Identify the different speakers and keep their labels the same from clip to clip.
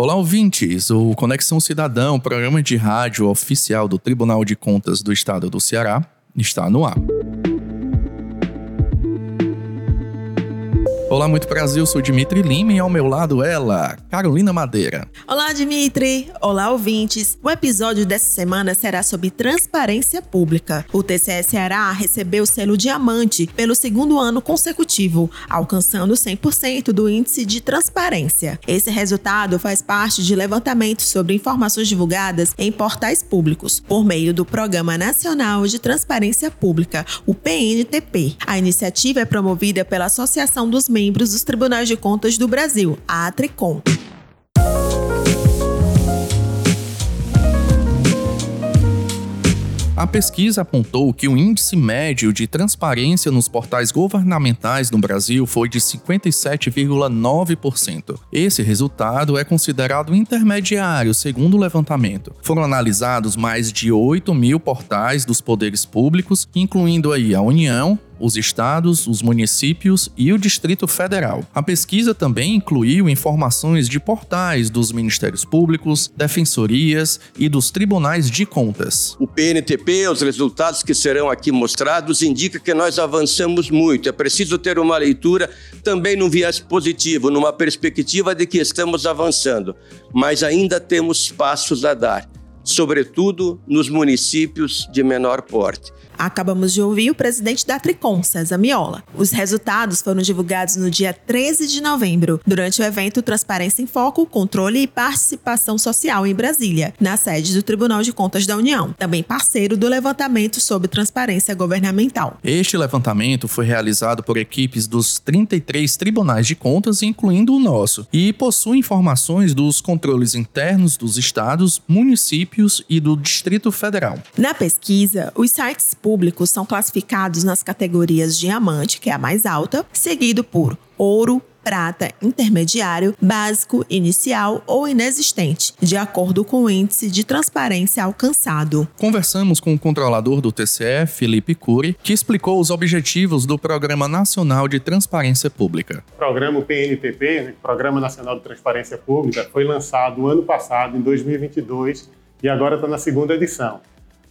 Speaker 1: Olá, ouvintes! O Conexão Cidadão, programa de rádio oficial do Tribunal de Contas do Estado do Ceará, está no ar. Olá, muito Brasil, sou Dimitri Lima e ao meu lado ela, Carolina Madeira.
Speaker 2: Olá, Dimitri. Olá, ouvintes. O episódio dessa semana será sobre transparência pública. O TCE Ceará recebeu o selo diamante pelo segundo ano consecutivo, alcançando 100% do índice de transparência. Esse resultado faz parte de levantamento sobre informações divulgadas em portais públicos, por meio do Programa Nacional de Transparência Pública, o PNTP. A iniciativa é promovida pela Associação dos membros dos Tribunais de Contas do Brasil, a ATRECOM.
Speaker 1: A pesquisa apontou que o índice médio de transparência nos portais governamentais no Brasil foi de 57,9%. Esse resultado é considerado intermediário, segundo o levantamento. Foram analisados mais de 8 mil portais dos poderes públicos, incluindo aí a União, os estados, os municípios e o Distrito Federal. A pesquisa também incluiu informações de portais dos Ministérios Públicos, defensorias e dos tribunais de contas.
Speaker 3: O PNTP, os resultados que serão aqui mostrados, indica que nós avançamos muito. É preciso ter uma leitura também num viés positivo, numa perspectiva de que estamos avançando, mas ainda temos passos a dar, sobretudo nos municípios de menor porte.
Speaker 2: Acabamos de ouvir o presidente da Tricom, César Miola. Os resultados foram divulgados no dia 13 de novembro, durante o evento Transparência em Foco, Controle e Participação Social em Brasília, na sede do Tribunal de Contas da União, também parceiro do levantamento sobre transparência governamental.
Speaker 1: Este levantamento foi realizado por equipes dos 33 tribunais de contas, incluindo o nosso, e possui informações dos controles internos dos estados, municípios e do Distrito Federal.
Speaker 2: Na pesquisa, os sites públicos são classificados nas categorias diamante, que é a mais alta, seguido por ouro, prata, intermediário, básico, inicial ou inexistente, de acordo com o índice de transparência alcançado.
Speaker 1: Conversamos com o controlador do TCE, Felipe Cury, que explicou os objetivos do Programa Nacional de Transparência Pública.
Speaker 4: O programa PNPP, né, Programa Nacional de Transparência Pública, foi lançado ano passado, em 2022, e agora está na segunda edição.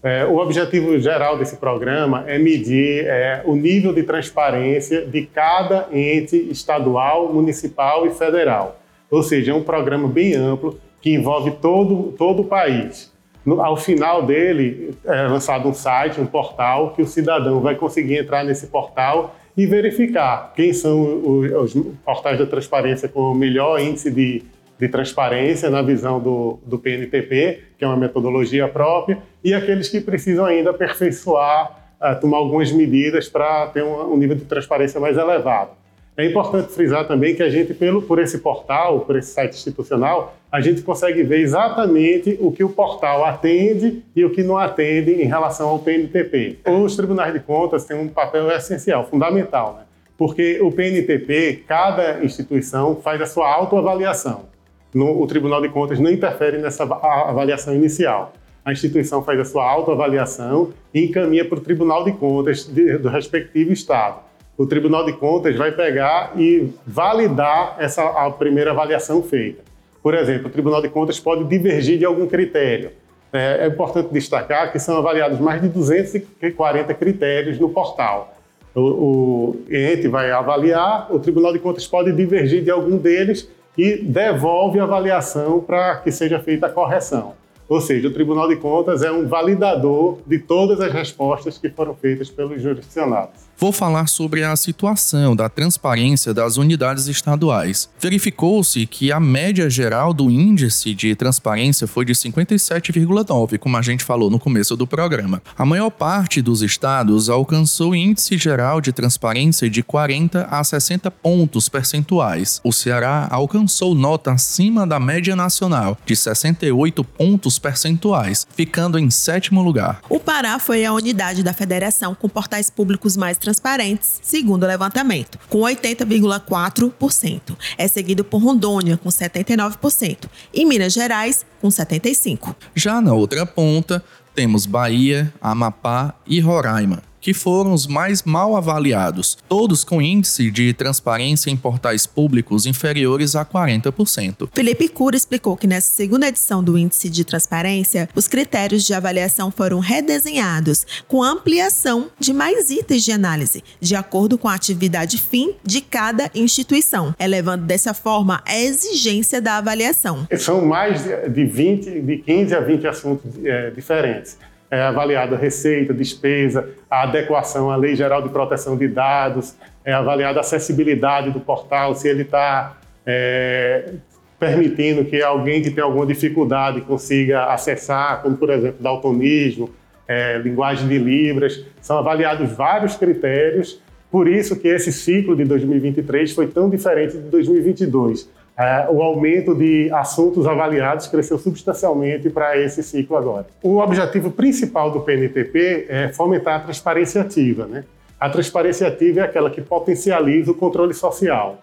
Speaker 4: É, o objetivo geral desse programa é medir é, o nível de transparência de cada ente estadual, municipal e federal. Ou seja, é um programa bem amplo que envolve todo, todo o país. No, ao final dele, é lançado um site, um portal, que o cidadão vai conseguir entrar nesse portal e verificar quem são os, os portais da transparência com o melhor índice de de transparência na visão do, do que é uma metodologia própria, e aqueles que precisam ainda aperfeiçoar, uh, tomar algumas medidas para ter um, um, nível de transparência mais elevado. É importante frisar também que a gente, pelo, por esse portal, por esse site institucional, a gente consegue ver exatamente o que o portal atende e o que não atende em relação ao PNTP. Os tribunais de contas têm um papel essencial, fundamental, né? porque o PNTP, cada instituição faz a sua autoavaliação no, o Tribunal de Contas não interfere nessa avaliação inicial. A instituição faz a sua autoavaliação e encaminha para o Tribunal de Contas de, do respectivo Estado. O Tribunal de Contas vai pegar e validar essa a primeira avaliação feita. Por exemplo, o Tribunal de Contas pode divergir de algum critério. É, é importante destacar que são avaliados mais de 240 critérios no portal. O, o ente vai avaliar, o Tribunal de Contas pode divergir de algum deles e devolve a avaliação para que seja feita a correção. Ou seja, o Tribunal de Contas é um validador de todas as respostas que foram feitas pelos jurisdicionados.
Speaker 1: Vou falar sobre a situação da transparência das unidades estaduais. Verificou-se que a média geral do índice de transparência foi de 57,9, como a gente falou no começo do programa. A maior parte dos estados alcançou índice geral de transparência de 40 a 60 pontos percentuais. O Ceará alcançou nota acima da média nacional, de 68 pontos percentuais, ficando em sétimo lugar.
Speaker 2: O Pará foi a unidade da federação com portais públicos mais transparentes, segundo o levantamento, com 80,4%. É seguido por Rondônia, com 79%, e Minas Gerais, com 75%.
Speaker 1: Já na outra ponta, temos Bahia, Amapá e Roraima. Que foram os mais mal avaliados, todos com índice de transparência em portais públicos inferiores a 40%.
Speaker 2: Felipe Cura explicou que nessa segunda edição do Índice de Transparência, os critérios de avaliação foram redesenhados, com ampliação de mais itens de análise, de acordo com a atividade fim de cada instituição, elevando dessa forma a exigência da avaliação.
Speaker 4: São mais de 20, de 15 a 20 assuntos é, diferentes é avaliada a receita, despesa, a adequação à Lei Geral de Proteção de Dados, é avaliada a acessibilidade do portal, se ele está é, permitindo que alguém que tem alguma dificuldade consiga acessar, como por exemplo daltonismo, é, linguagem de libras, são avaliados vários critérios, por isso que esse ciclo de 2023 foi tão diferente de 2022 é, o aumento de assuntos avaliados cresceu substancialmente para esse ciclo agora. O objetivo principal do PNTP é fomentar a transparência ativa. Né? A transparência ativa é aquela que potencializa o controle social.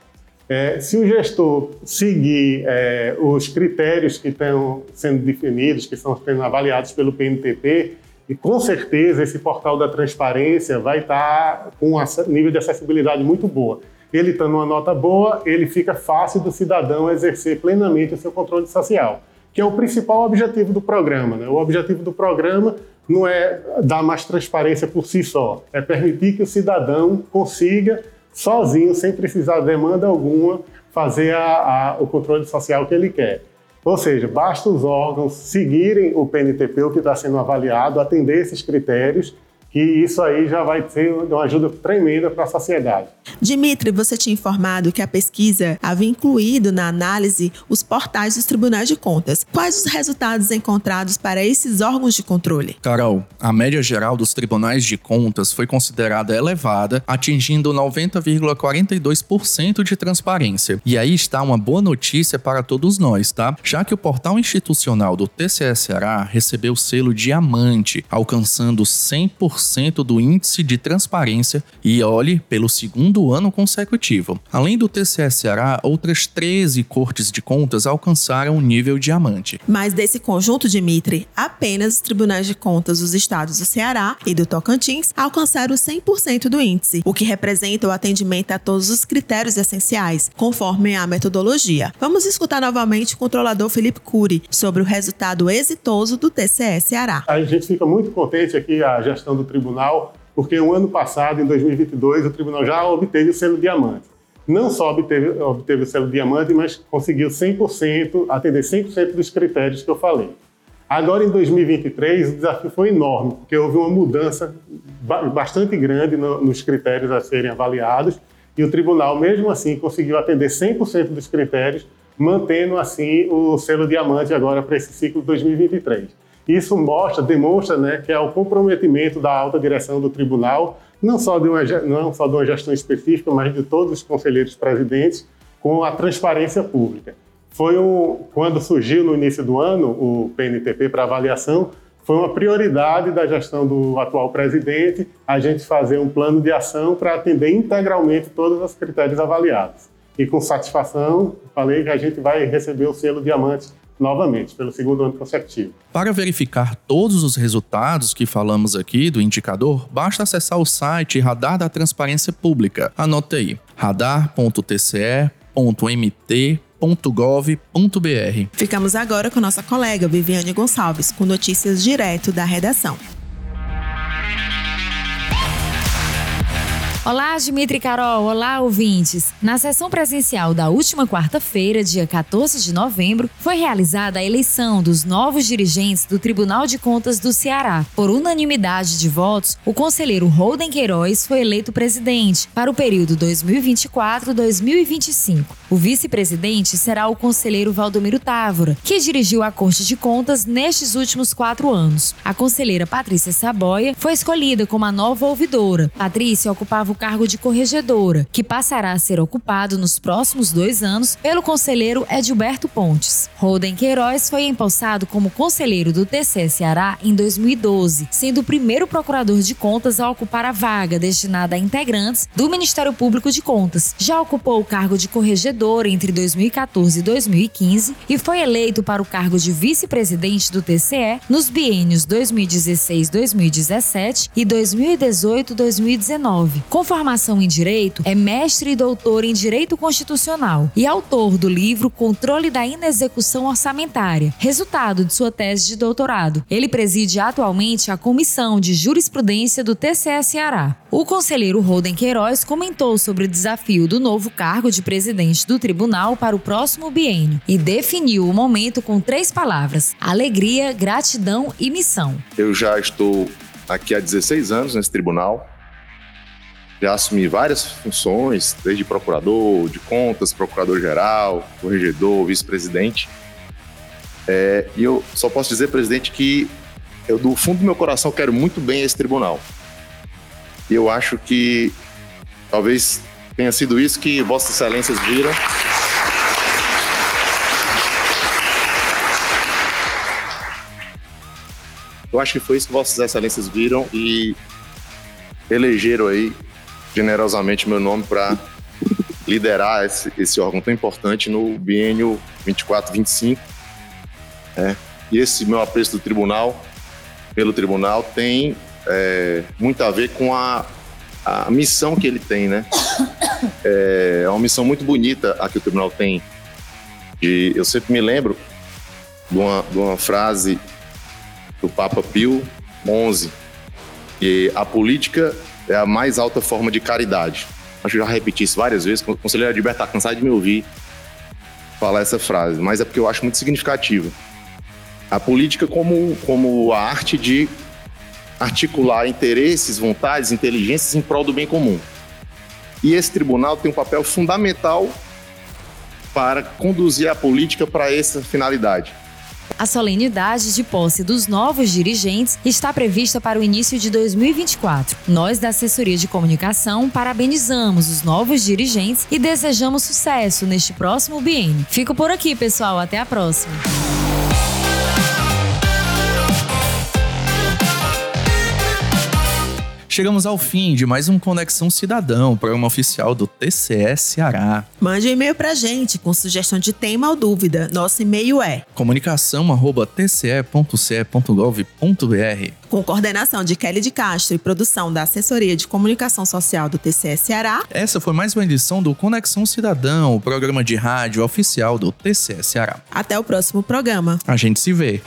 Speaker 4: É, se o gestor seguir é, os critérios que estão sendo definidos, que estão sendo avaliados pelo PNTP, e com certeza esse portal da transparência vai estar com um nível de acessibilidade muito boa ele estando numa nota boa, ele fica fácil do cidadão exercer plenamente o seu controle social, que é o principal objetivo do programa. Né? O objetivo do programa não é dar mais transparência por si só, é permitir que o cidadão consiga, sozinho, sem precisar de demanda alguma, fazer a, a, o controle social que ele quer. Ou seja, basta os órgãos seguirem o PNTP, o que está sendo avaliado, atender esses critérios que isso aí já vai ser uma ajuda tremenda para a sociedade.
Speaker 2: Dimitri, você tinha informado que a pesquisa havia incluído na análise os portais dos tribunais de contas. Quais os resultados encontrados para esses órgãos de controle?
Speaker 1: Carol, a média geral dos tribunais de contas foi considerada elevada, atingindo 90,42% de transparência. E aí está uma boa notícia para todos nós, tá? Já que o portal institucional do TCSRA recebeu o selo diamante, alcançando 100% 100% do índice de transparência e olhe pelo segundo ano consecutivo. Além do TCSRA, outras 13 cortes de contas alcançaram o nível diamante.
Speaker 2: Mas desse conjunto, Dimitri, apenas os tribunais de contas dos estados do Ceará e do Tocantins alcançaram 100% do índice, o que representa o atendimento a todos os critérios essenciais, conforme a metodologia. Vamos escutar novamente o controlador Felipe Cury sobre o resultado exitoso do TCE Ceará.
Speaker 4: A gente fica muito contente aqui, a gestão do tribunal, porque o ano passado, em 2022, o tribunal já obteve o selo diamante. Não só obteve, obteve o selo diamante, mas conseguiu 100%, atender 100% dos critérios que eu falei. Agora, em 2023, o desafio foi enorme, porque houve uma mudança bastante grande nos critérios a serem avaliados, e o tribunal, mesmo assim, conseguiu atender 100% dos critérios, mantendo assim o selo diamante agora para esse ciclo 2023. Isso mostra, demonstra né, que é o comprometimento da alta direção do tribunal, não só, de uma, não só de uma gestão específica, mas de todos os conselheiros presidentes, com a transparência pública. Foi um, quando surgiu no início do ano o PNTP para avaliação, foi uma prioridade da gestão do atual presidente a gente fazer um plano de ação para atender integralmente todos os critérios avaliados. E com satisfação, falei que a gente vai receber o selo diamante novamente, pelo segundo ano consecutivo.
Speaker 1: Para verificar todos os resultados que falamos aqui do indicador, basta acessar o site Radar da Transparência Pública. Anote aí: radar.tce.mt.gov.br.
Speaker 2: Ficamos agora com nossa colega Viviane Gonçalves, com notícias direto da redação.
Speaker 5: Olá, Dimitri Carol. Olá, ouvintes. Na sessão presencial da última quarta-feira, dia 14 de novembro, foi realizada a eleição dos novos dirigentes do Tribunal de Contas do Ceará. Por unanimidade de votos, o conselheiro Holden Queiroz foi eleito presidente para o período 2024-2025. O vice-presidente será o conselheiro Valdomiro Távora, que dirigiu a Corte de Contas nestes últimos quatro anos. A conselheira Patrícia Saboia foi escolhida como a nova ouvidora. Patrícia ocupava o cargo de corregedora, que passará a ser ocupado nos próximos dois anos pelo conselheiro Edilberto Pontes. Holden Queiroz foi empossado como conselheiro do TCE Ceará em 2012, sendo o primeiro procurador de contas a ocupar a vaga destinada a integrantes do Ministério Público de Contas. Já ocupou o cargo de corregedor entre 2014 e 2015 e foi eleito para o cargo de vice-presidente do TCE nos biênios 2016-2017 e 2018-2019. Formação em Direito, é mestre e doutor em Direito Constitucional e autor do livro Controle da Inexecução Orçamentária, resultado de sua tese de doutorado. Ele preside atualmente a Comissão de Jurisprudência do TCE Ceará. O conselheiro Roden Queiroz comentou sobre o desafio do novo cargo de presidente do tribunal para o próximo biênio e definiu o momento com três palavras: alegria, gratidão e missão.
Speaker 6: Eu já estou aqui há 16 anos nesse tribunal. Já assumi várias funções, desde procurador de contas, procurador-geral, corregedor, vice-presidente. É, e eu só posso dizer, presidente, que eu, do fundo do meu coração, quero muito bem esse tribunal. E eu acho que talvez tenha sido isso que Vossas Excelências viram. Eu acho que foi isso que Vossas Excelências viram e elegeram aí generosamente meu nome para liderar esse, esse, órgão tão importante no biênio 24-25. É, e esse meu apreço do tribunal, pelo tribunal, tem é, muito a ver com a, a missão que ele tem, né? É, é uma missão muito bonita a que o tribunal tem. De, eu sempre me lembro de uma, de uma frase do Papa Pio XI, que a política é a mais alta forma de caridade. Acho que eu já repeti isso várias vezes, o conselheiro Adilberto está cansado de me ouvir falar essa frase, mas é porque eu acho muito significativa. A política como, como a arte de articular interesses, vontades, inteligências em prol do bem comum. E esse tribunal tem um papel fundamental para conduzir a política para essa finalidade.
Speaker 5: A solenidade de posse dos novos dirigentes está prevista para o início de 2024. Nós, da Assessoria de Comunicação, parabenizamos os novos dirigentes e desejamos sucesso neste próximo biênio. Fico por aqui, pessoal. Até a próxima.
Speaker 1: Chegamos ao fim de mais um Conexão Cidadão, programa oficial do TCS Ceará.
Speaker 2: Mande um e-mail pra gente com sugestão de tema ou dúvida. Nosso e-mail é
Speaker 1: comunicação@tce.ce.gov.br.
Speaker 2: Com coordenação de Kelly de Castro e produção da Assessoria de Comunicação Social do TCS Ceará.
Speaker 1: Essa foi mais uma edição do Conexão Cidadão, o programa de rádio oficial do TCS Ceará.
Speaker 2: Até o próximo programa.
Speaker 1: A gente se vê.